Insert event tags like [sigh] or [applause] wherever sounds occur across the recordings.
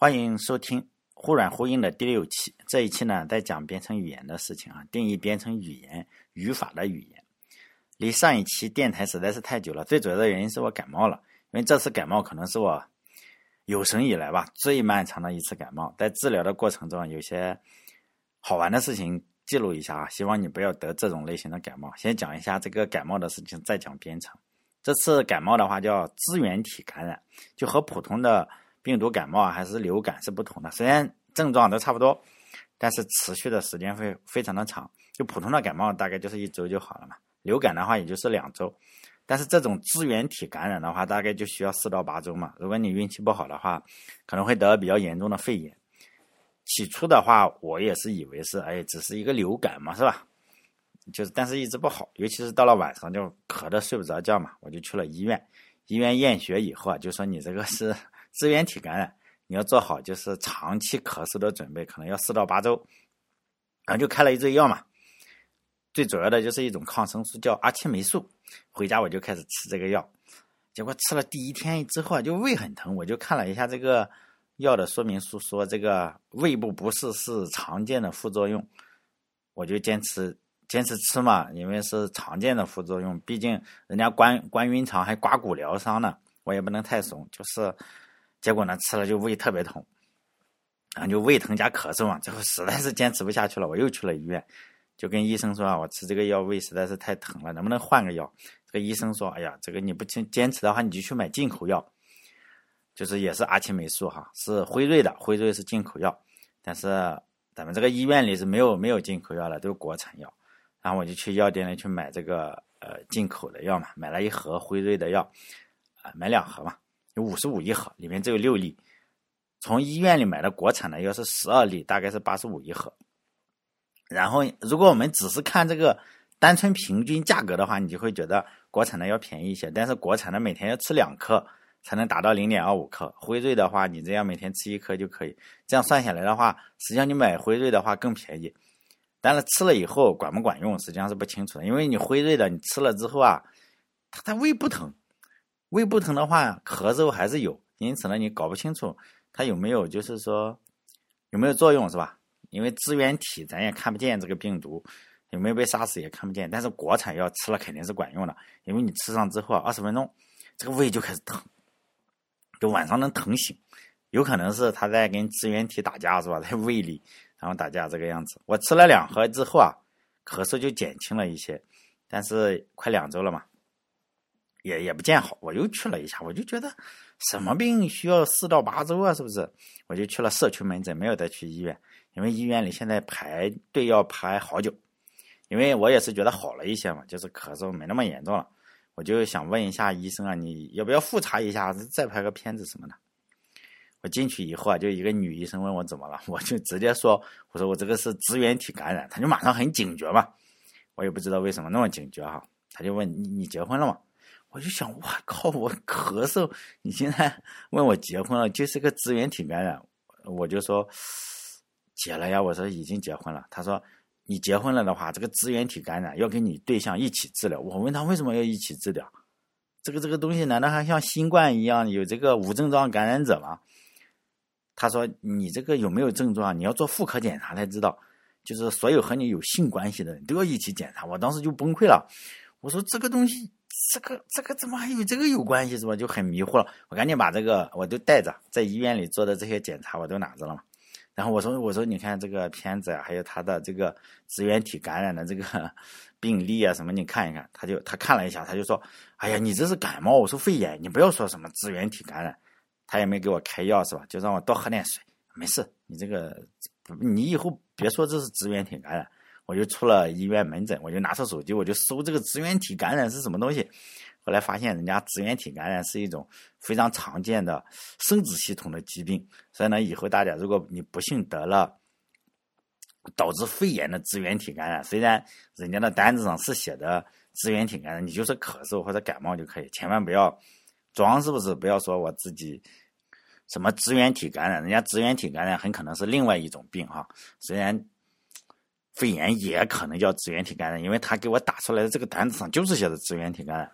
欢迎收听《忽软忽硬》的第六期。这一期呢，在讲编程语言的事情啊，定义编程语言语法的语言。离上一期电台实在是太久了，最主要的原因是我感冒了。因为这次感冒可能是我有生以来吧最漫长的一次感冒。在治疗的过程中，有些好玩的事情记录一下啊，希望你不要得这种类型的感冒。先讲一下这个感冒的事情，再讲编程。这次感冒的话叫支原体感染，就和普通的。病毒感冒还是流感是不同的，虽然症状都差不多，但是持续的时间会非常的长。就普通的感冒大概就是一周就好了嘛，流感的话也就是两周，但是这种支原体感染的话，大概就需要四到八周嘛。如果你运气不好的话，可能会得比较严重的肺炎。起初的话，我也是以为是哎，只是一个流感嘛，是吧？就是，但是一直不好，尤其是到了晚上就咳得睡不着觉嘛，我就去了医院。医院验血以后啊，就说你这个是。支原体感染，你要做好就是长期咳嗽的准备，可能要四到八周，然后就开了一堆药嘛。最主要的就是一种抗生素，叫阿奇霉素。回家我就开始吃这个药，结果吃了第一天之后啊，就胃很疼。我就看了一下这个药的说明书，说这个胃部不适是常见的副作用，我就坚持坚持吃嘛，因为是常见的副作用，毕竟人家关关云长还刮骨疗伤呢，我也不能太怂，就是。结果呢，吃了就胃特别痛，然后就胃疼加咳嗽嘛，最后实在是坚持不下去了，我又去了医院，就跟医生说啊，我吃这个药胃实在是太疼了，能不能换个药？这个医生说，哎呀，这个你不坚坚持的话，你就去买进口药，就是也是阿奇霉素哈，是辉瑞的，辉瑞是进口药，但是咱们这个医院里是没有没有进口药的，都是国产药。然后我就去药店里去买这个呃进口的药嘛，买了一盒辉瑞的药，啊，买两盒嘛。五十五一盒，里面只有六粒。从医院里买的国产的要是十二粒，大概是八十五一盒。然后，如果我们只是看这个单纯平均价格的话，你就会觉得国产的要便宜一些。但是国产的每天要吃两颗才能达到零点二五克，辉瑞的话，你这样每天吃一颗就可以。这样算下来的话，实际上你买辉瑞的话更便宜。但是吃了以后管不管用，实际上是不清楚的。因为你辉瑞的，你吃了之后啊，它它胃不疼。胃不疼的话，咳嗽还是有，因此呢，你搞不清楚它有没有，就是说有没有作用，是吧？因为支原体咱也看不见这个病毒有没有被杀死也看不见，但是国产药吃了肯定是管用的，因为你吃上之后二十分钟，这个胃就开始疼，就晚上能疼醒，有可能是他在跟支原体打架，是吧？[laughs] 在胃里然后打架这个样子。我吃了两盒之后啊，咳嗽就减轻了一些，但是快两周了嘛。也也不见好，我又去了一下，我就觉得什么病需要四到八周啊？是不是？我就去了社区门诊，没有再去医院，因为医院里现在排队要排好久。因为我也是觉得好了一些嘛，就是咳嗽没那么严重了，我就想问一下医生啊，你要不要复查一下，再拍个片子什么的？我进去以后啊，就一个女医生问我怎么了，我就直接说，我说我这个是支原体感染，他就马上很警觉嘛，我也不知道为什么那么警觉哈，他就问你你结婚了吗？我就想，我靠，我咳嗽，你现在问我结婚了，就是个支原体感染，我就说结了呀。我说已经结婚了。他说你结婚了的话，这个支原体感染要跟你对象一起治疗。我问他为什么要一起治疗？这个这个东西难道还像新冠一样有这个无症状感染者吗？他说你这个有没有症状？你要做妇科检查才知道，就是所有和你有性关系的人都要一起检查。我当时就崩溃了，我说这个东西。这个这个怎么还有这个有关系是吧？就很迷糊了。我赶紧把这个我都带着，在医院里做的这些检查我都拿着了嘛。然后我说我说你看这个片子啊，还有他的这个支原体感染的这个病例啊什么，你看一看。他就他看了一下，他就说：“哎呀，你这是感冒。”我说：“肺炎，你不要说什么支原体感染。”他也没给我开药是吧？就让我多喝点水。没事，你这个你以后别说这是支原体感染。我就出了医院门诊，我就拿出手机，我就搜这个支原体感染是什么东西。后来发现，人家支原体感染是一种非常常见的生殖系统的疾病。所以呢，以后大家如果你不幸得了导致肺炎的支原体感染，虽然人家的单子上是写的支原体感染，你就是咳嗽或者感冒就可以，千万不要装，是不是？不要说我自己什么支原体感染，人家支原体感染很可能是另外一种病哈。虽然。肺炎也可能叫支原体感染，因为他给我打出来的这个单子上就是写的支原体感染。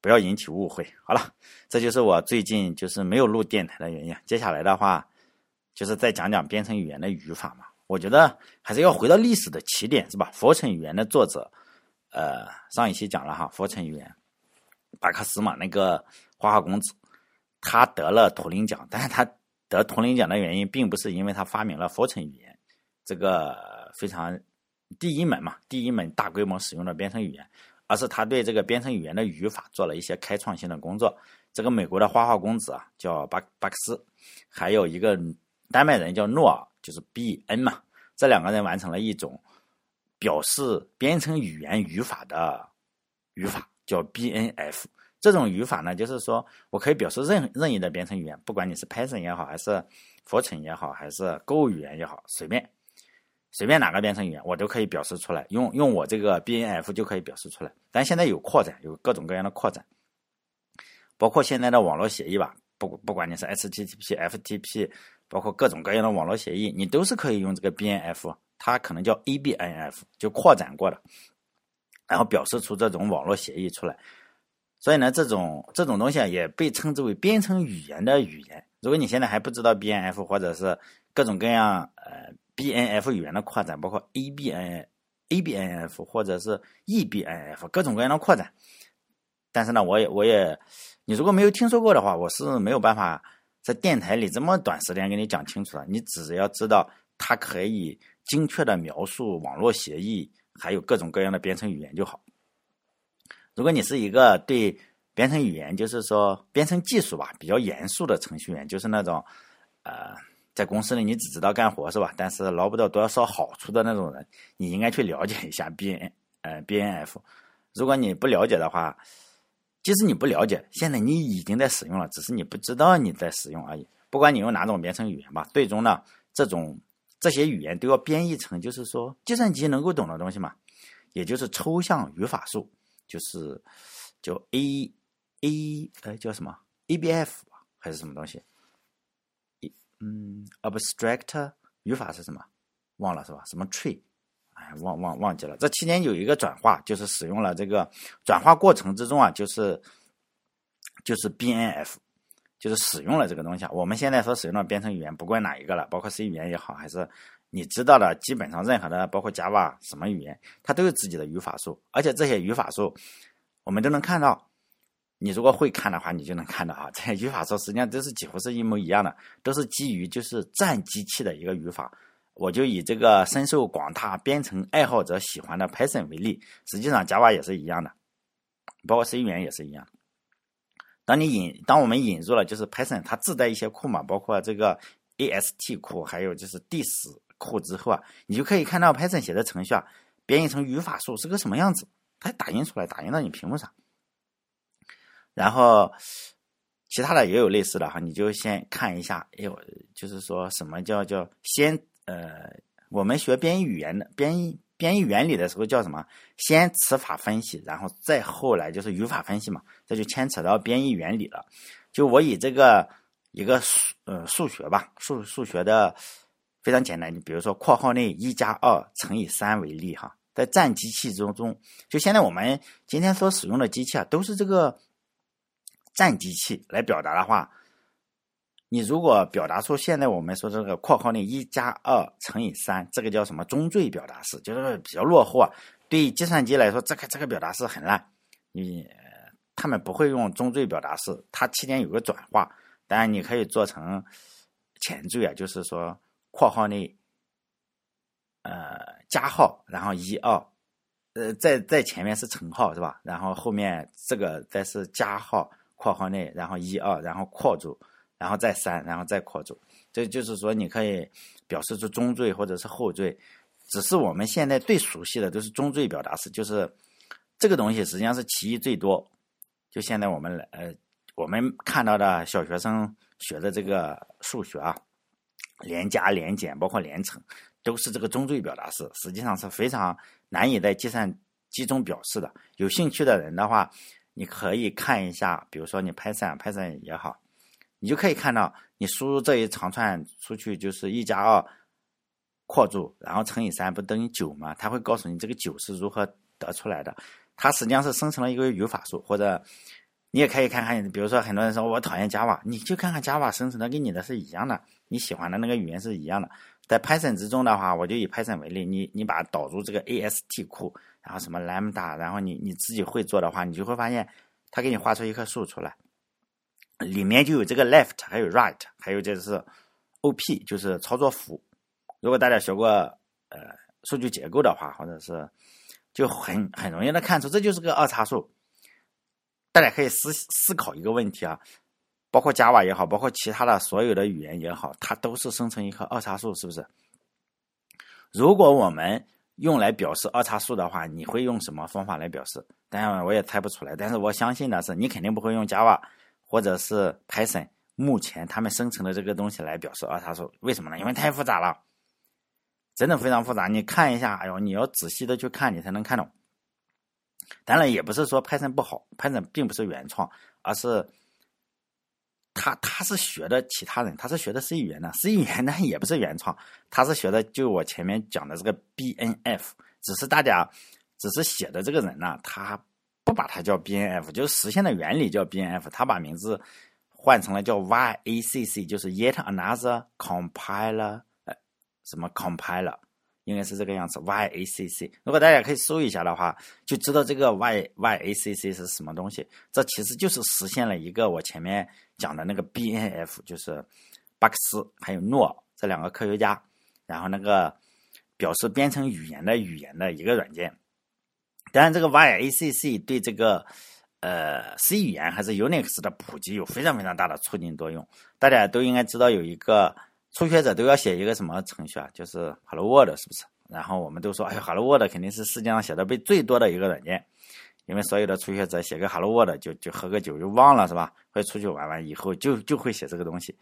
不要引起误会。好了，这就是我最近就是没有录电台的原因。接下来的话，就是再讲讲编程语言的语法嘛。我觉得还是要回到历史的起点，是吧？佛城语言的作者，呃，上一期讲了哈，佛城语言，巴克斯嘛，那个花花公子，他得了图灵奖，但是他得图灵奖的原因，并不是因为他发明了佛城语言，这个非常第一门嘛，第一门大规模使用的编程语言，而是他对这个编程语言的语法做了一些开创性的工作。这个美国的花花公子啊，叫巴巴克斯，还有一个丹麦人叫诺尔。就是 B N 嘛，这两个人完成了一种表示编程语言语法的语法，叫 B N F。这种语法呢，就是说我可以表示任任意的编程语言，不管你是 Python 也好，还是 Fortran 也好，还是 Go 语言也好，随便随便哪个编程语言，我都可以表示出来。用用我这个 B N F 就可以表示出来。但现在有扩展，有各种各样的扩展，包括现在的网络协议吧，不不管你是 H T T P、F T P。包括各种各样的网络协议，你都是可以用这个 BNF，它可能叫 ABNF，就扩展过的，然后表示出这种网络协议出来。所以呢，这种这种东西啊，也被称之为编程语言的语言。如果你现在还不知道 BNF 或者是各种各样呃 BNF 语言的扩展，包括 ABN、ABNF 或者是 EBNF 各种各样的扩展，但是呢，我也我也，你如果没有听说过的话，我是没有办法。在电台里这么短时间给你讲清楚的，你只要知道它可以精确的描述网络协议，还有各种各样的编程语言就好。如果你是一个对编程语言，就是说编程技术吧比较严肃的程序员，就是那种呃在公司里你只知道干活是吧？但是捞不到多少好处的那种人，你应该去了解一下 B N 呃 B N F。如果你不了解的话，即使你不了解，现在你已经在使用了，只是你不知道你在使用而已。不管你用哪种编程语言吧，最终呢，这种这些语言都要编译成就是说计算机能够懂的东西嘛，也就是抽象语法树，就是叫 A A 哎叫什么 A B F 吧还是什么东西？嗯，abstract 语法是什么？忘了是吧？什么 tree？哎，忘忘忘记了。这期间有一个转化，就是使用了这个转化过程之中啊，就是就是 B N F，就是使用了这个东西啊。我们现在所使用的编程语言，不管哪一个了，包括 C 语言也好，还是你知道的，基本上任何的，包括 Java 什么语言，它都有自己的语法树，而且这些语法树我们都能看到。你如果会看的话，你就能看到啊，这语法树实际上都是几乎是一模一样的，都是基于就是占机器的一个语法。我就以这个深受广大编程爱好者喜欢的 Python 为例，实际上 Java 也是一样的，包括 C 语言也是一样。当你引，当我们引入了就是 Python，它自带一些库嘛，包括这个 AST 库，还有就是 dis 库之后啊，你就可以看到 Python 写的程序啊，编译成语法树是个什么样子，它打印出来，打印到你屏幕上。然后其他的也有类似的哈，你就先看一下，哎呦，就是说什么叫叫先。呃，我们学编译语言的编译编译原理的时候叫什么？先词法分析，然后再后来就是语法分析嘛，这就牵扯到编译原理了。就我以这个一个数呃数学吧，数数学的非常简单，你比如说括号内一加二乘以三为例哈，在占机器中中，就现在我们今天所使用的机器啊，都是这个占机器来表达的话。你如果表达出现在我们说这个括号内一加二乘以三，这个叫什么中缀表达式，就是比较落后啊。对计算机来说，这个这个表达式很烂，你他们不会用中缀表达式，它期间有个转化，当然你可以做成前缀啊，就是说括号内呃加号，然后一二，呃在在前面是乘号是吧？然后后面这个再是加号括号内，然后一二，然后括住。然后再三，然后再括住，这就是说你可以表示出中缀或者是后缀，只是我们现在最熟悉的都是中缀表达式，就是这个东西实际上是歧义最多。就现在我们呃我们看到的小学生学的这个数学啊，连加连减包括连乘，都是这个中缀表达式，实际上是非常难以在计算机中表示的。有兴趣的人的话，你可以看一下，比如说你 Python Python 也好。你就可以看到，你输入这一长串出去就是一加二括住，然后乘以三，不等于九吗？它会告诉你这个九是如何得出来的。它实际上是生成了一个语法树，或者你也可以看看，比如说很多人说我讨厌 Java，你就看看 Java 生成的跟你的是一样的，你喜欢的那个语言是一样的。在 Python 之中的话，我就以 Python 为例，你你把导入这个 AST 库，然后什么 Lambda，然后你你自己会做的话，你就会发现它给你画出一棵树出来，里面就有这个 left，还有 right，还有就是 OP，就是操作符。如果大家学过呃数据结构的话，或者是就很很容易的看出，这就是个二叉树。大家可以思思考一个问题啊，包括 Java 也好，包括其他的所有的语言也好，它都是生成一棵二叉树，是不是？如果我们用来表示二叉树的话，你会用什么方法来表示？当然我也猜不出来，但是我相信的是，你肯定不会用 Java 或者是 Python 目前他们生成的这个东西来表示二叉树。为什么呢？因为太复杂了，真的非常复杂。你看一下，哎呦，你要仔细的去看，你才能看懂。当然也不是说 Python 不好，Python 并不是原创，而是他他是学的其他人，他是学的 C 语言的，C 语言呢 [laughs] 也不是原创，他是学的就我前面讲的这个 BNF，只是大家只是写的这个人呢，他不把它叫 BNF，就是实现的原理叫 BNF，他把名字换成了叫 YACC，就是 Yet Another Compiler，呃，什么 Compiler。应该是这个样子，YACC。如果大家可以搜一下的话，就知道这个 YYACC 是什么东西。这其实就是实现了一个我前面讲的那个 BNF，就是巴克斯还有诺这两个科学家，然后那个表示编程语言的语言的一个软件。当然，这个 YACC 对这个呃 C 语言还是 Unix 的普及有非常非常大的促进作用。大家都应该知道有一个。初学者都要写一个什么程序啊？就是 Hello World，是不是？然后我们都说，哎，Hello World 肯定是世界上写的被最多的一个软件，因为所有的初学者写个 Hello World 就就喝个酒就忘了，是吧？会出去玩玩以后就就会写这个东西。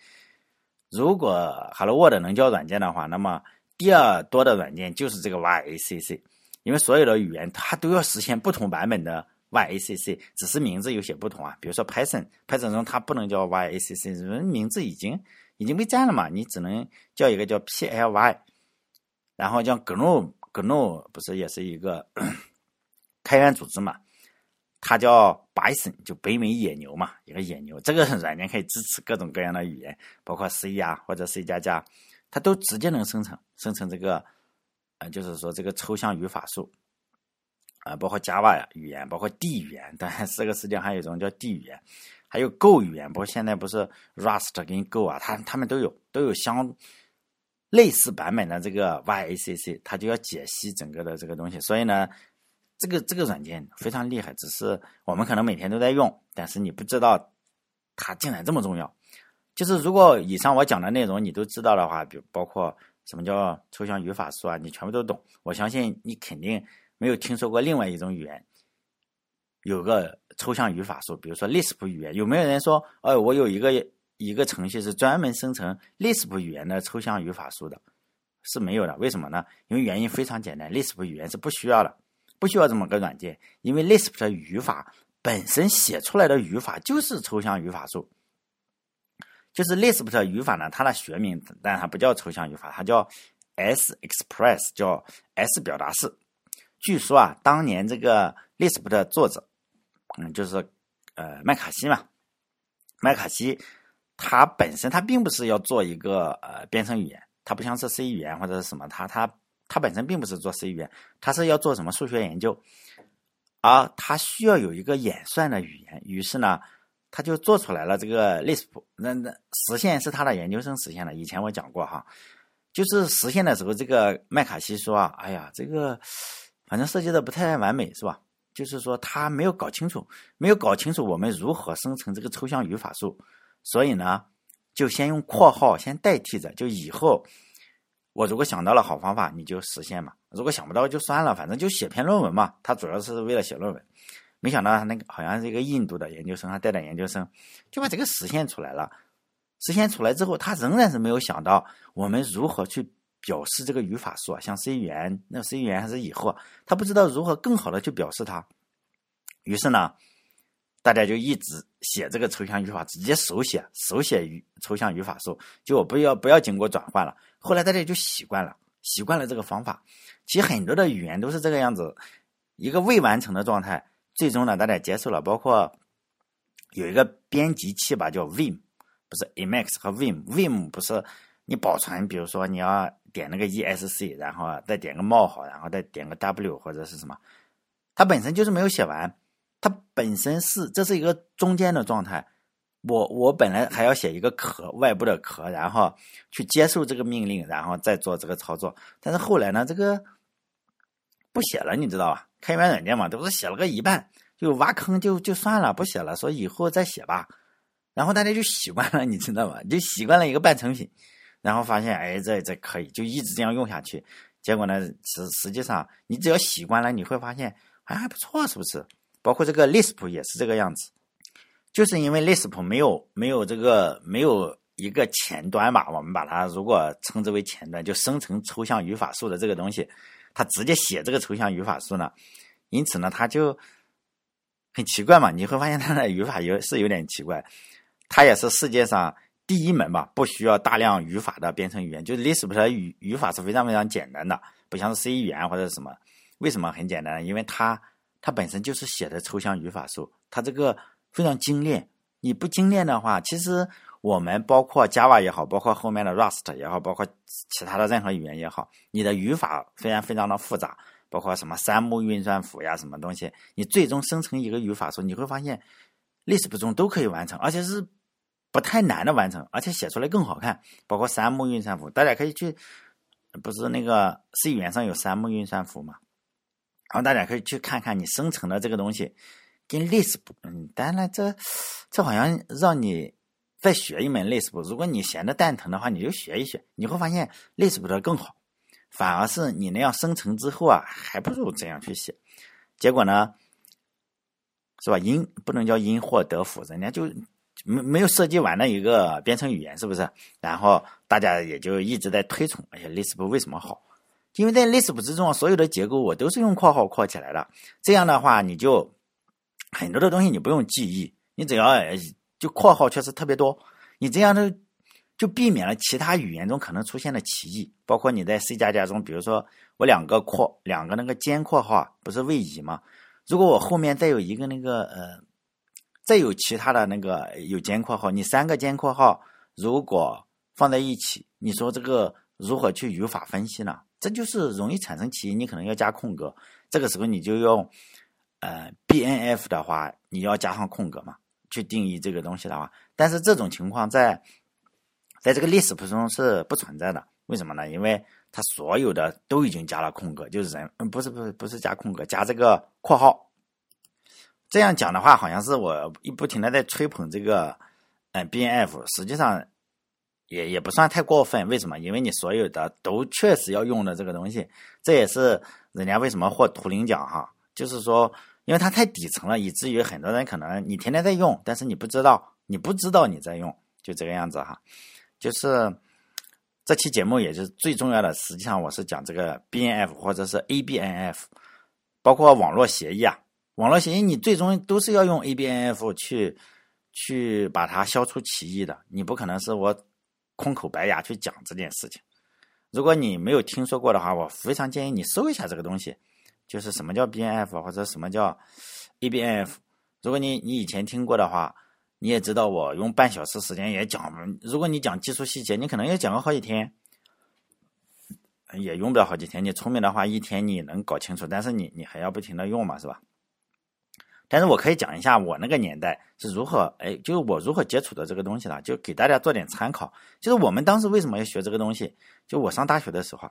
如果 Hello World 能叫软件的话，那么第二多的软件就是这个 YACC，因为所有的语言它都要实现不同版本的 YACC，只是名字有些不同啊。比如说 Python，Python 中它不能叫 YACC，名字已经。已经被占了嘛？你只能叫一个叫 PLY，然后叫 GNU，GNU 不是也是一个 [coughs] 开源组织嘛？它叫 Bison，就北美野牛嘛，一个野牛。这个软件可以支持各种各样的语言，包括 C 呀或者 C 加加，它都直接能生成生成这个，呃，就是说这个抽象语法树啊，包括 Java 语言，包括 D 语言，当然这个世界上还有一种叫 D 语言。还有 Go 语言，不过现在不是 Rust 跟 Go 啊，它它们都有都有相类似版本的这个 YACC，它就要解析整个的这个东西。所以呢，这个这个软件非常厉害，只是我们可能每天都在用，但是你不知道它竟然这么重要。就是如果以上我讲的内容你都知道的话，比包括什么叫抽象语法树啊，你全部都懂，我相信你肯定没有听说过另外一种语言。有个抽象语法树，比如说 Lisp 语言，有没有人说，呃，我有一个一个程序是专门生成 Lisp 语言的抽象语法树的？是没有的，为什么呢？因为原因非常简单，Lisp 语言是不需要的，不需要这么个软件，因为 Lisp 的语法本身写出来的语法就是抽象语法树，就是 Lisp 的语法呢，它的学名，但它不叫抽象语法，它叫 S Express，叫 S 表达式。据说啊，当年这个 Lisp 的作者。嗯，就是呃麦卡锡嘛，麦卡锡他本身他并不是要做一个呃编程语言，他不像是 C 语言或者是什么，他他他本身并不是做 C 语言，他是要做什么数学研究，而他需要有一个演算的语言，于是呢，他就做出来了这个 Lisp，那那实现是他的研究生实现的，以前我讲过哈，就是实现的时候，这个麦卡锡说啊，哎呀，这个反正设计的不太完美，是吧？就是说他没有搞清楚，没有搞清楚我们如何生成这个抽象语法树，所以呢，就先用括号先代替着，就以后我如果想到了好方法，你就实现嘛；如果想不到就算了，反正就写篇论文嘛。他主要是为了写论文，没想到他那个好像是一个印度的研究生，他带点研究生就把这个实现出来了。实现出来之后，他仍然是没有想到我们如何去。表示这个语法树啊，像 C 语言，那 C 语言还是以后，他不知道如何更好的去表示它。于是呢，大家就一直写这个抽象语法，直接手写手写语抽象语法树，就不要不要经过转换了。后来大家就习惯了，习惯了这个方法。其实很多的语言都是这个样子，一个未完成的状态，最终呢大家接受了。包括有一个编辑器吧，叫 Vim，不是 Emacs 和 Vim，Vim 不是你保存，比如说你要点那个 ESC，然后再点个冒号，然后再点个 W 或者是什么，它本身就是没有写完，它本身是这是一个中间的状态。我我本来还要写一个壳，外部的壳，然后去接受这个命令，然后再做这个操作。但是后来呢，这个不写了，你知道吧？开源软件嘛，都是写了个一半就挖坑，就就算了，不写了，说以后再写吧。然后大家就习惯了，你知道吧？就习惯了一个半成品，然后发现哎，这这可以，就一直这样用下去。结果呢，实实际上你只要习惯了，你会发现还还不错，是不是？包括这个 Lisp 也是这个样子。就是因为 Lisp 没有没有这个没有一个前端吧，我们把它如果称之为前端，就生成抽象语法树的这个东西，它直接写这个抽象语法树呢，因此呢，它就很奇怪嘛。你会发现它的语法有是有点奇怪，它也是世界上第一门吧，不需要大量语法的编程语言。就是 Lisp 的语语法是非常非常简单的，不像是 C 语言或者什么。为什么很简单？因为它它本身就是写的抽象语法树，它这个。非常精炼，你不精炼的话，其实我们包括 Java 也好，包括后面的 Rust 也好，包括其他的任何语言也好，你的语法虽然非常的复杂，包括什么三目运算符呀，什么东西，你最终生成一个语法时候，你会发现，Lisp 中都可以完成，而且是不太难的完成，而且写出来更好看。包括三目运算符，大家可以去，不是那个 C 语言上有三目运算符嘛？然后大家可以去看看你生成的这个东西。跟 list 不嗯，当然这这好像让你再学一门 list 不。如果你闲的蛋疼的话，你就学一学，你会发现 list 不的更好。反而是你那样生成之后啊，还不如这样去写。结果呢，是吧？因不能叫因祸得福，人家就没没有设计完的一个编程语言，是不是？然后大家也就一直在推崇，哎呀，Lisp 为什么好？因为在 Lisp 之中，所有的结构我都是用括号括起来的。这样的话，你就。很多的东西你不用记忆，你只要就括号确实特别多，你这样的就避免了其他语言中可能出现的歧义。包括你在 C 加加中，比如说我两个括两个那个尖括号不是位移吗？如果我后面再有一个那个呃，再有其他的那个有尖括号，你三个尖括号如果放在一起，你说这个如何去语法分析呢？这就是容易产生歧义，你可能要加空格，这个时候你就用。呃，B N F 的话，你要加上空格嘛，去定义这个东西的话，但是这种情况在在这个 Lisp 中是不存在的。为什么呢？因为它所有的都已经加了空格，就是人，嗯，不是不是不是加空格，加这个括号。这样讲的话，好像是我一不停的在吹捧这个，嗯，B N F，实际上也也不算太过分。为什么？因为你所有的都确实要用的这个东西，这也是人家为什么获图灵奖哈，就是说。因为它太底层了，以至于很多人可能你天天在用，但是你不知道，你不知道你在用，就这个样子哈。就是这期节目也是最重要的，实际上我是讲这个 BNF 或者是 ABNF，包括网络协议啊，网络协议你最终都是要用 ABNF 去去把它消除歧义的，你不可能是我空口白牙去讲这件事情。如果你没有听说过的话，我非常建议你搜一下这个东西。就是什么叫 BNF 或者什么叫 ABNF？如果你你以前听过的话，你也知道我用半小时时间也讲。如果你讲技术细节，你可能要讲个好几天，也用不了好几天。你聪明的话，一天你能搞清楚，但是你你还要不停的用嘛，是吧？但是我可以讲一下我那个年代是如何，哎，就是我如何接触的这个东西的，就给大家做点参考。就是我们当时为什么要学这个东西？就我上大学的时候，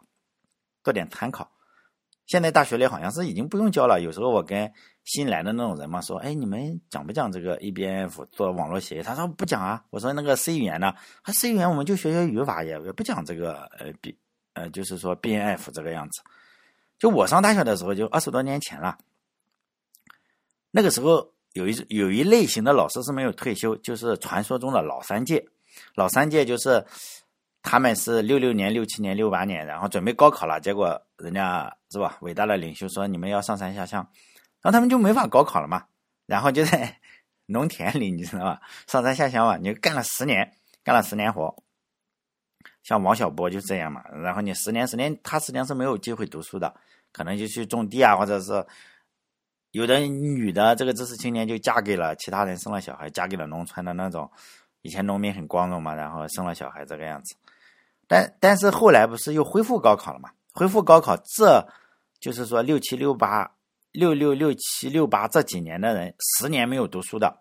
做点参考。现在大学里好像是已经不用教了。有时候我跟新来的那种人嘛说：“哎，你们讲不讲这个 ABNF 做网络协议？”他说：“不讲啊。”我说：“那个 C 语言呢？他 C 语言我们就学学语法，也也不讲这个呃 B 呃，就是说 BNF 这个样子。”就我上大学的时候，就二十多年前了。那个时候有一有一类型的老师是没有退休，就是传说中的老三届。老三届就是。他们是六六年、六七年、六八年，然后准备高考了，结果人家是吧？伟大的领袖说你们要上山下乡，然后他们就没法高考了嘛。然后就在 [laughs] 农田里，你知道吧？上山下乡嘛，你干了十年，干了十年活。像王小波就这样嘛。然后你十年十年，他实际上是没有机会读书的，可能就去种地啊，或者是有的女的这个知识青年就嫁给了其他人，生了小孩，嫁给了农村的那种，以前农民很光荣嘛，然后生了小孩这个样子。但但是后来不是又恢复高考了嘛？恢复高考，这就是说六七六八六六六七六八这几年的人，十年没有读书的，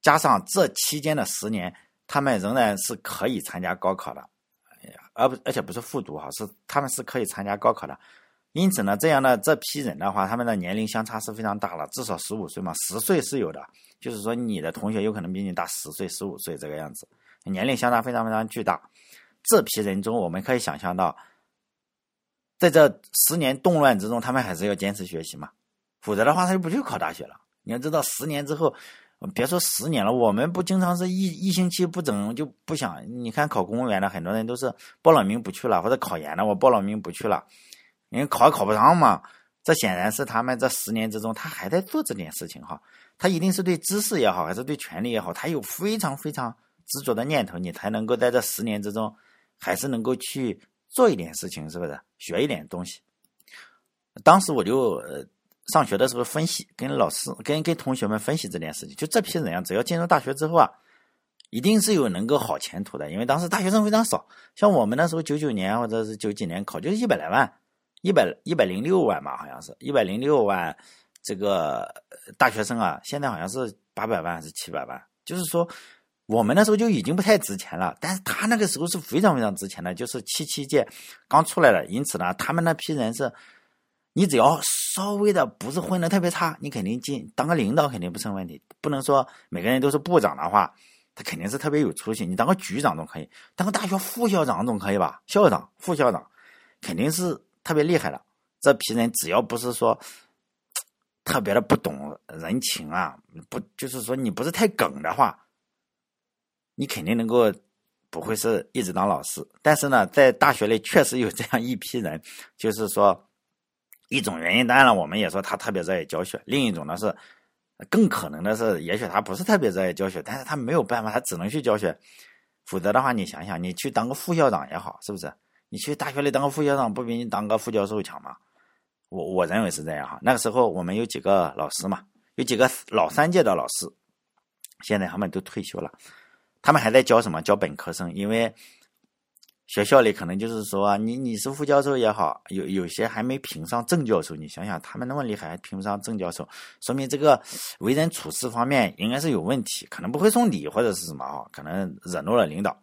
加上这期间的十年，他们仍然是可以参加高考的，而不而且不是复读哈，是他们是可以参加高考的。因此呢，这样的这批人的话，他们的年龄相差是非常大了，至少十五岁嘛，十岁是有的，就是说你的同学有可能比你大十岁、十五岁这个样子，年龄相差非常非常巨大。这批人中，我们可以想象到，在这十年动乱之中，他们还是要坚持学习嘛，否则的话，他就不去考大学了。你要知道，十年之后，别说十年了，我们不经常是一一星期不整就不想。你看考公务员的很多人都是报了名不去了，或者考研的我报了名不去了。因为考也考不上嘛，这显然是他们这十年之中，他还在做这件事情哈。他一定是对知识也好，还是对权力也好，他有非常非常执着的念头，你才能够在这十年之中，还是能够去做一点事情，是不是？学一点东西。当时我就呃上学的时候分析，跟老师、跟跟同学们分析这件事情，就这批人啊，只要进入大学之后啊，一定是有能够好前途的，因为当时大学生非常少，像我们那时候九九年或者是九几年考，就一百来万。一百一百零六万吧，好像是一百零六万，这个大学生啊，现在好像是八百万还是七百万？就是说，我们那时候就已经不太值钱了，但是他那个时候是非常非常值钱的，就是七七届刚出来了，因此呢，他们那批人是，你只要稍微的不是混的特别差，你肯定进当个领导肯定不成问题，不能说每个人都是部长的话，他肯定是特别有出息，你当个局长总可以，当个大学副校长总可以吧？校长、副校长肯定是。特别厉害了，这批人只要不是说 [tsk] 特别的不懂人情啊，不就是说你不是太梗的话，你肯定能够不会是一直当老师。但是呢，在大学里确实有这样一批人，就是说一种原因，当然了，我们也说他特别热爱教学；另一种呢是更可能的是，也许他不是特别热爱教学，但是他没有办法，他只能去教学。否则的话，你想想，你去当个副校长也好，是不是？你去大学里当个副校长，不比你当个副教授强吗？我我认为是这样哈。那个时候我们有几个老师嘛，有几个老三届的老师，现在他们都退休了，他们还在教什么？教本科生。因为学校里可能就是说，你你是副教授也好，有有些还没评上正教授。你想想，他们那么厉害，还评不上正教授，说明这个为人处事方面应该是有问题，可能不会送礼或者是什么啊，可能惹怒了领导。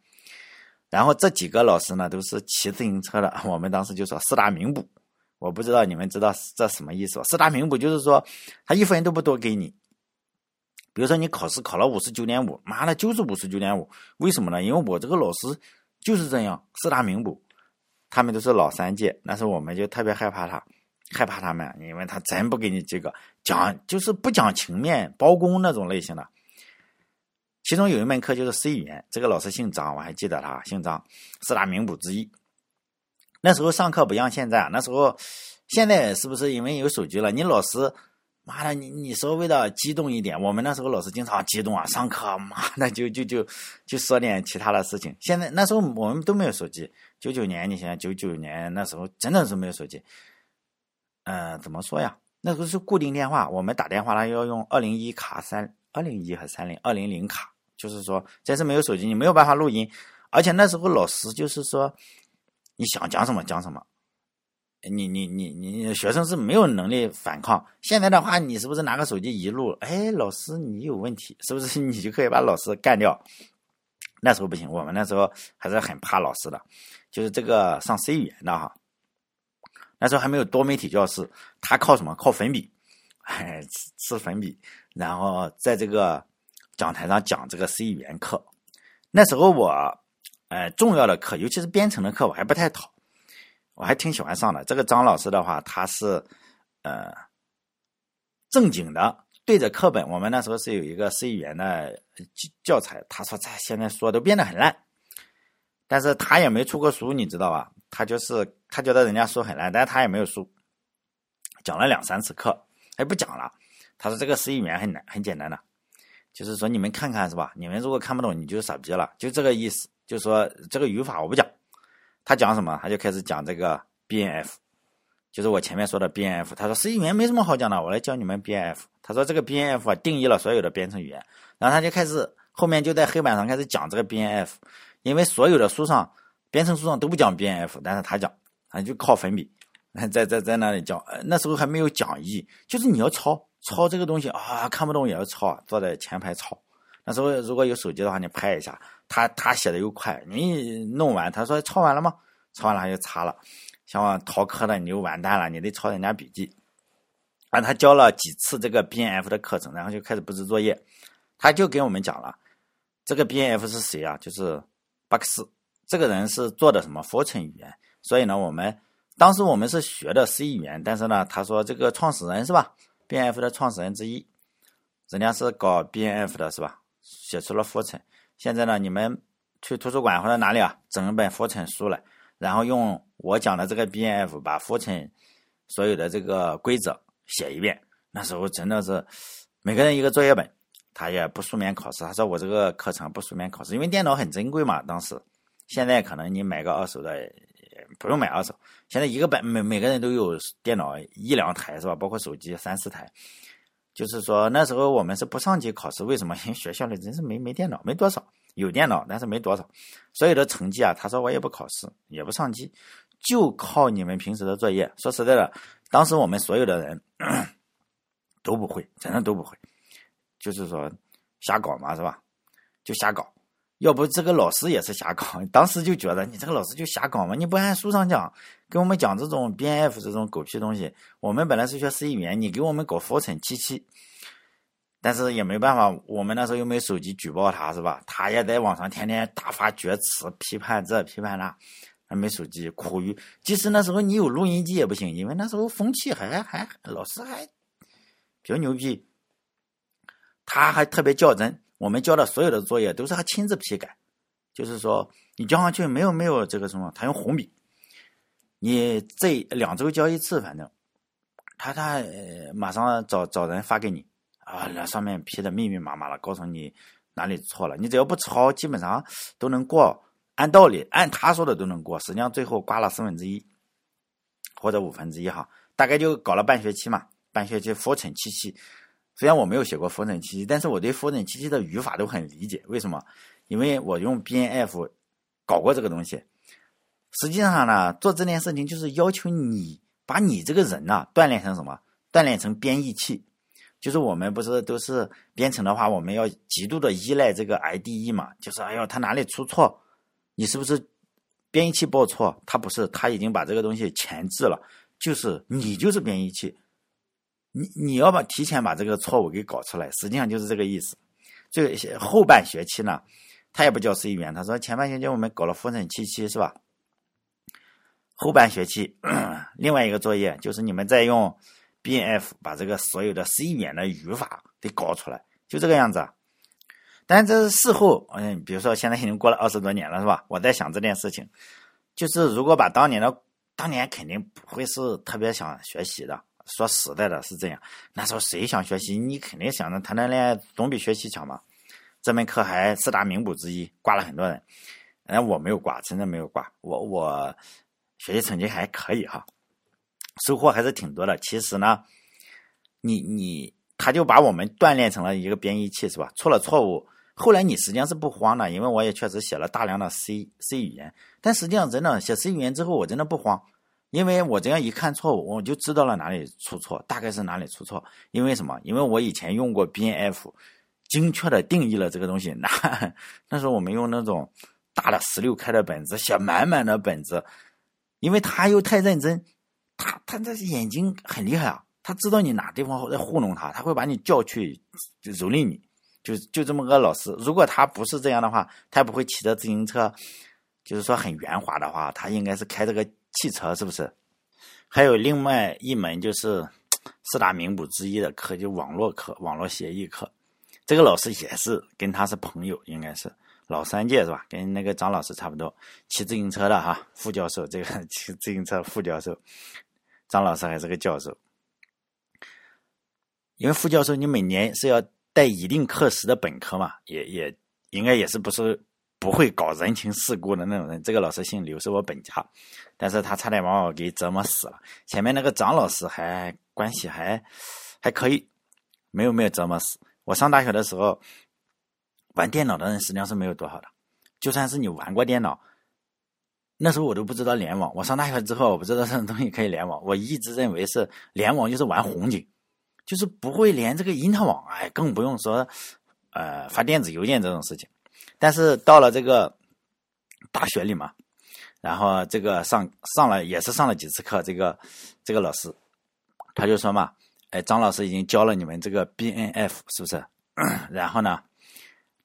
然后这几个老师呢，都是骑自行车的。[laughs] 我们当时就说四大名捕，我不知道你们知道这什么意思吧？四大名捕就是说，他一分都不多给你。比如说你考试考了五十九点五，妈的，就是五十九点五。为什么呢？因为我这个老师就是这样，四大名捕，他们都是老三届，那时候我们就特别害怕他，害怕他们，因为他真不给你这个讲，就是不讲情面，包公那种类型的。其中有一门课就是 C 语言，这个老师姓张，我还记得他姓张，四大名捕之一。那时候上课不像现在，那时候现在是不是因为有手机了？你老师，妈的，你你稍微的激动一点，我们那时候老师经常激动啊，上课妈的就就就就说点其他的事情。现在那时候我们都没有手机，九九年你想想，九九年那时候真的是没有手机。嗯，怎么说呀？那时候是固定电话，我们打电话了要用二零一卡三。二零一和三零二零零卡，就是说，这是没有手机，你没有办法录音，而且那时候老师就是说，你想讲什么讲什么，你你你你学生是没有能力反抗。现在的话，你是不是拿个手机一录？哎，老师你有问题，是不是你就可以把老师干掉？那时候不行，我们那时候还是很怕老师的，就是这个上 C 语言的哈，那时候还没有多媒体教室，他靠什么？靠粉笔，[laughs] 哎，吃粉笔。然后在这个讲台上讲这个 C 语言课，那时候我，呃，重要的课，尤其是编程的课，我还不太讨，我还挺喜欢上的。这个张老师的话，他是，呃，正经的对着课本。我们那时候是有一个 C 语言的教材，他说他现在说都变得很烂，但是他也没出过书，你知道吧？他就是他觉得人家说很烂，但是他也没有书，讲了两三次课，哎，不讲了。他说：“这个 C 语言很难，很简单的，就是说你们看看是吧？你们如果看不懂，你就傻逼了，就这个意思。就说这个语法我不讲，他讲什么，他就开始讲这个 BNF，就是我前面说的 B N F。他说 C 语言没什么好讲的，我来教你们 B N F。他说这个 B N F 啊定义了所有的编程语言，然后他就开始后面就在黑板上开始讲这个 B N F，因为所有的书上编程书上都不讲 B N F，但是他讲，他就靠粉笔在在在那里讲。那时候还没有讲义，就是你要抄抄这个东西啊，看不懂也要抄，坐在前排抄。那时候如果有手机的话，你拍一下，他他写的又快，你弄完他说抄完了吗？抄完了他就擦了。像逃课的你就完蛋了，你得抄人家笔记。啊，他教了几次这个 B N F 的课程，然后就开始布置作业。他就给我们讲了，这个 B N F 是谁啊？就是巴克斯这个人是做的什么 Fortran 语言。所以呢，我们当时我们是学的 C 语言，但是呢，他说这个创始人是吧？B N F 的创始人之一，人家是搞 B N F 的是吧？写出了 Fortran。现在呢，你们去图书馆或者哪里啊，整一本 Fortran 书来。然后用我讲的这个 B N F 把 Fortran 所有的这个规则写一遍。那时候真的是每个人一个作业本，他也不书面考试。他说我这个课程不书面考试，因为电脑很珍贵嘛。当时现在可能你买个二手的不用买二手，现在一个本每每个人都有电脑一两台是吧？包括手机三四台。就是说那时候我们是不上机考试，为什么？因为学校里真是没没电脑，没多少。有电脑，但是没多少，所有的成绩啊，他说我也不考试，也不上机，就靠你们平时的作业。说实在的，当时我们所有的人都不会，真的都不会，就是说瞎搞嘛，是吧？就瞎搞。要不这个老师也是瞎搞，[laughs] 当时就觉得你这个老师就瞎搞嘛，你不按书上讲，给我们讲这种 B F 这种狗屁东西。我们本来是学 C 语言，你给我们搞 Fortran 七七。但是也没办法，我们那时候又没手机举报他，是吧？他也在网上天天大发厥词，批判这批判那，还没手机，苦于。即使那时候你有录音机也不行，因为那时候风气还还老师还比较牛逼，他还特别较真。我们交的所有的作业都是他亲自批改，就是说你交上去没有没有这个什么，他用红笔，你这两周交一次，反正他他马上找找人发给你。啊，那上面批的密密麻麻的，告诉你哪里错了。你只要不抄，基本上都能过。按道理，按他说的都能过。实际上最后刮了四分之一或者五分之一哈，大概就搞了半学期嘛。半学期浮尘七七，虽然我没有写过浮尘七七，但是我对浮尘七七的语法都很理解。为什么？因为我用 B N F 搞过这个东西。实际上呢，做这件事情就是要求你把你这个人呐锻炼成什么？锻炼成编译器。就是我们不是都是编程的话，我们要极度的依赖这个 IDE 嘛？就是哎呦，他哪里出错，你是不是编译器报错？他不是，他已经把这个东西前置了，就是你就是编译器，你你要把提前把这个错误给搞出来，实际上就是这个意思。这后半学期呢，他也不教 C 语言，他说前半学期我们搞了复审七七是吧？后半学期另外一个作业就是你们再用。B N F 把这个所有的 C 语言的语法得搞出来，就这个样子。但这是事后，嗯，比如说现在已经过了二十多年了，是吧？我在想这件事情，就是如果把当年的，当年肯定不会是特别想学习的。说实在的，是这样。那时候谁想学习？你肯定想着谈谈恋爱，总比学习强嘛。这门课还四大名捕之一，挂了很多人。哎，我没有挂，真的没有挂。我我学习成绩还可以哈。收获还是挺多的。其实呢，你你他就把我们锻炼成了一个编译器，是吧？出了错误，后来你实际上是不慌的，因为我也确实写了大量的 C C 语言。但实际上，真的写 C 语言之后，我真的不慌，因为我这样一看错误，我就知道了哪里出错，大概是哪里出错。因为什么？因为我以前用过 B N F，精确的定义了这个东西。那那时候我们用那种大的十六开的本子写满满的本子，因为他又太认真。他他这眼睛很厉害啊，他知道你哪地方在糊弄他，他会把你叫去蹂躏你，就就这么个老师。如果他不是这样的话，他不会骑着自行车，就是说很圆滑的话，他应该是开这个汽车，是不是？还有另外一门就是四大名捕之一的课，就网络课、网络协议课。这个老师也是跟他是朋友，应该是老三届是吧？跟那个张老师差不多，骑自行车的哈，副教授，这个 [laughs] 骑自行车副教授。张老师还是个教授，因为副教授你每年是要带一定课时的本科嘛，也也应该也是不是不会搞人情世故的那种人。这个老师姓刘，是我本家，但是他差点把我给折磨死了。前面那个张老师还关系还还可以，没有没有折磨死。我上大学的时候，玩电脑的人实际上是没有多少的，就算是你玩过电脑。那时候我都不知道联网，我上大学之后我不知道这种东西可以联网。我一直认为是联网就是玩红警，就是不会连这个因特网，哎，更不用说呃发电子邮件这种事情。但是到了这个大学里嘛，然后这个上上了也是上了几次课，这个这个老师他就说嘛，哎，张老师已经教了你们这个 BNF 是不是？[clears throat] 然后呢，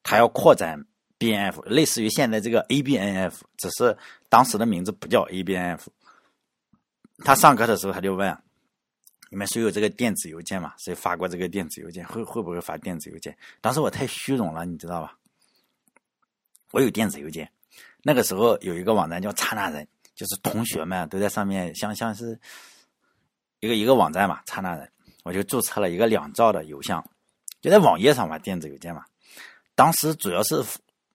他要扩展。B N F 类似于现在这个 A B N F，只是当时的名字不叫 A B N F。他上课的时候他就问：“你们谁有这个电子邮件嘛？谁发过这个电子邮件？会会不会发电子邮件？”当时我太虚荣了，你知道吧？我有电子邮件。那个时候有一个网站叫刹那人，就是同学们都在上面，像像是一个一个网站嘛，刹那人。我就注册了一个两兆的邮箱，就在网页上发电子邮件嘛。当时主要是。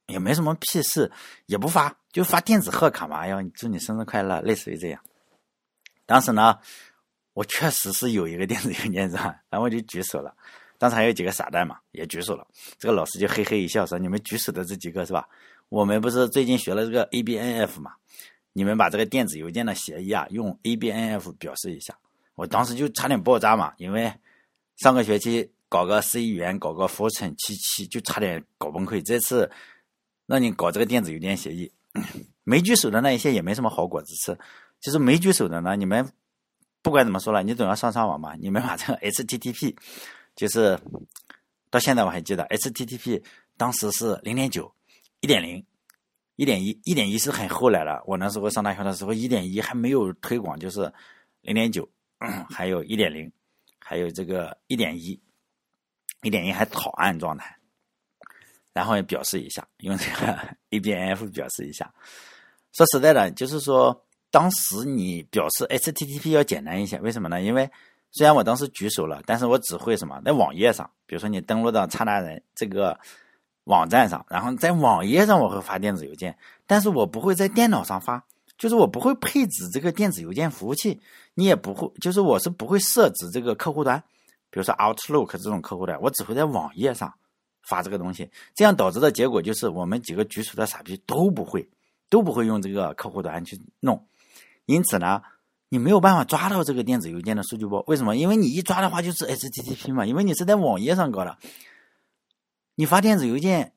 也没什么屁事，也不发，就发电子贺卡嘛，要祝你生日快乐，类似于这样。当时呢，我确实是有一个电子邮件是吧？然后我就举手了。当时还有几个傻蛋嘛，也举手了。这个老师就嘿嘿一笑说：“你们举手的这几个是吧？我们不是最近学了这个 ABNF 嘛？你们把这个电子邮件的协议啊，用 ABNF 表示一下。”我当时就差点爆炸嘛，因为上个学期搞个 C 语言，搞个 Fortran 七七，就差点搞崩溃。这次。让你搞这个电子邮件协议，[coughs] 没举手的那一些也没什么好果子吃。就是没举手的呢，你们不管怎么说了，你总要上上网嘛。你们把这个 HTTP，就是到现在我还记得 HTTP 当时是零点九、一点零、一点一、一点一是很后来了。我那时候上大学的时候，一点一还没有推广，就是零点九，还有一点零，还有这个一点一，一点一还草案状态。然后也表示一下，用这个 ABNF 表示一下。说实在的，就是说，当时你表示 HTTP 要简单一些，为什么呢？因为虽然我当时举手了，但是我只会什么，在网页上，比如说你登录到差达人这个网站上，然后在网页上我会发电子邮件，但是我不会在电脑上发，就是我不会配置这个电子邮件服务器，你也不会，就是我是不会设置这个客户端，比如说 Outlook 这种客户端，我只会在网页上。发这个东西，这样导致的结果就是我们几个举手的傻逼都不会，都不会用这个客户端去弄，因此呢，你没有办法抓到这个电子邮件的数据包。为什么？因为你一抓的话就是 HTTP 嘛，因为你是在网页上搞的。你发电子邮件，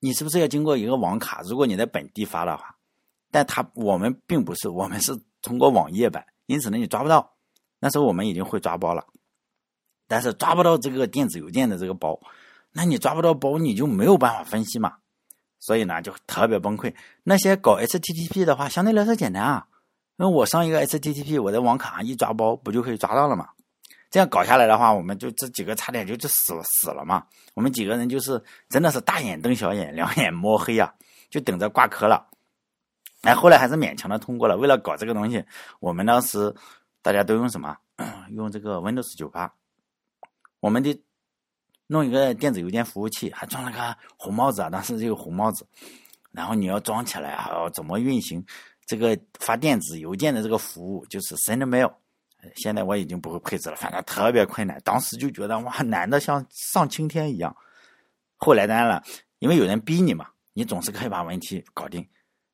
你是不是要经过一个网卡？如果你在本地发的话，但他我们并不是，我们是通过网页版，因此呢，你抓不到。那时候我们已经会抓包了，但是抓不到这个电子邮件的这个包。那你抓不到包，你就没有办法分析嘛，所以呢就特别崩溃。那些搞 HTTP 的话，相对来说简单啊，因为我上一个 HTTP，我在网卡上一抓包，不就可以抓到了吗？这样搞下来的话，我们就这几个差点就就死死了嘛。我们几个人就是真的是大眼瞪小眼，两眼摸黑啊，就等着挂科了。哎，后来还是勉强的通过了。为了搞这个东西，我们当时大家都用什么？用这个 Windows 九八，我们的。弄一个电子邮件服务器，还装了个红帽子啊！当时这个红帽子，然后你要装起来，还要怎么运行这个发电子邮件的这个服务，就是 send mail。现在我已经不会配置了，反正特别困难。当时就觉得哇，难的像上青天一样。后来当然了，因为有人逼你嘛，你总是可以把问题搞定。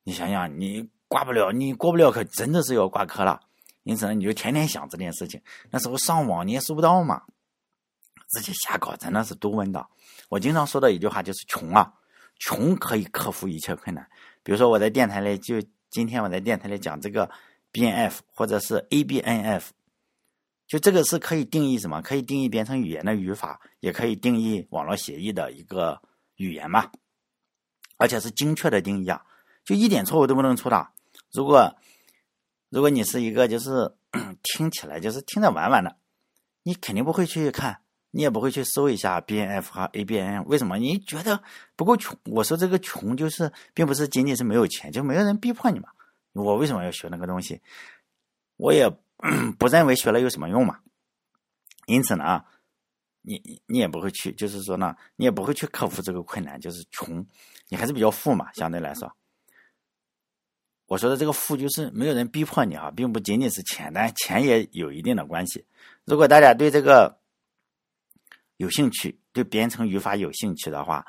你想想，你挂不了，你过不了，可真的是要挂科了。因此呢，你就天天想这件事情。那时候上网你也搜不到嘛。自己瞎搞真的是多稳当。我经常说的一句话就是穷啊，穷可以克服一切困难。比如说我在电台里，就今天我在电台里讲这个 BNF 或者是 ABNF，就这个是可以定义什么？可以定义编程语言的语法，也可以定义网络协议的一个语言嘛。而且是精确的定义啊，就一点错误都不能出的。如果如果你是一个就是 [clears throat] 听起来就是听着玩玩的，你肯定不会去看。你也不会去搜一下 B N F 和 A B N，为什么？你觉得不够穷？我说这个穷就是，并不是仅仅是没有钱，就没有人逼迫你嘛。我为什么要学那个东西？我也 [clears throat] 不认为学了有什么用嘛。因此呢，你你也不会去，就是说呢，你也不会去克服这个困难，就是穷，你还是比较富嘛，相对来说。我说的这个富就是没有人逼迫你啊，并不仅仅是钱，但钱也有一定的关系。如果大家对这个有兴趣，对编程语法有兴趣的话，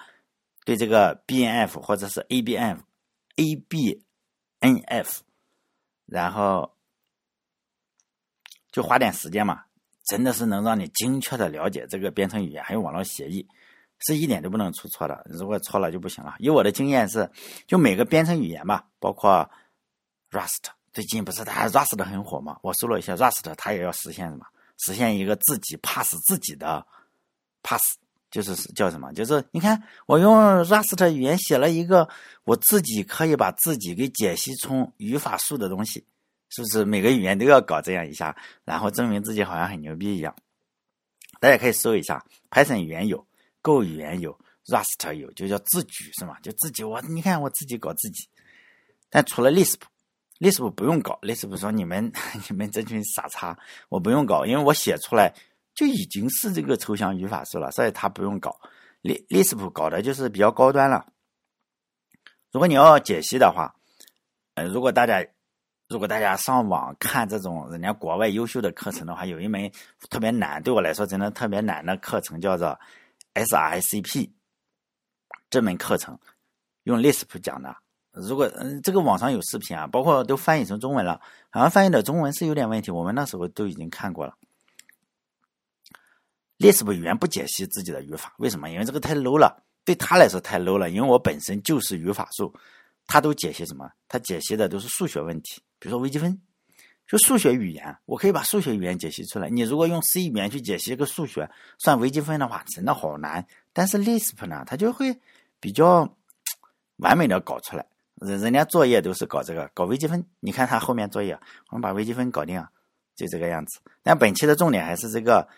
对这个 B N F 或者是 A B F A B N F，然后就花点时间嘛，真的是能让你精确的了解这个编程语言还有网络协议，是一点都不能出错的。如果错了就不行了。以我的经验是，就每个编程语言吧，包括。Rust 最近不是它 Rust 很火吗？我搜了一下 Rust，它也要实现什么？实现一个自己 pass 自己的 pass，就是叫什么？就是你看我用 Rust 语言写了一个我自己可以把自己给解析出语法树的东西，是不是每个语言都要搞这样一下，然后证明自己好像很牛逼一样？大家可以搜一下 Python 语言有，Go 语言有，Rust 有，就叫自举是吗？就自己我你看我自己搞自己，但除了 Lisp。Lisp 不用搞，Lisp 说你们 [laughs] 你们这群傻叉，我不用搞，因为我写出来就已经是这个抽象语法树了，所以他不用搞。Lisp 搞的就是比较高端了。如果你要解析的话，呃，如果大家如果大家上网看这种人家国外优秀的课程的话，有一门特别难，对我来说真的特别难的课程，叫做 SRCP。这门课程用 Lisp 讲的。如果嗯，这个网上有视频啊，包括都翻译成中文了，好像翻译的中文是有点问题。我们那时候都已经看过了。Lisp 语言不解析自己的语法，为什么？因为这个太 low 了，对他来说太 low 了。因为我本身就是语法树，他都解析什么？他解析的都是数学问题，比如说微积分，就数学语言，我可以把数学语言解析出来。你如果用 C 语言去解析一个数学算微积分的话，真的好难。但是 Lisp 呢，它就会比较完美的搞出来。人人家作业都是搞这个，搞微积分。你看他后面作业，我们把微积分搞定，就这个样子。但本期的重点还是这个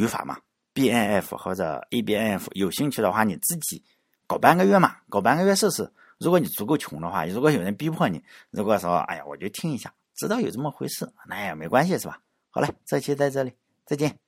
语法嘛，B N F 或者 A B N F。有兴趣的话，你自己搞半个月嘛，搞半个月试试。如果你足够穷的话，如果有人逼迫你，如果说哎呀，我就听一下，知道有这么回事，那也没关系是吧？好嘞，这期在这里，再见。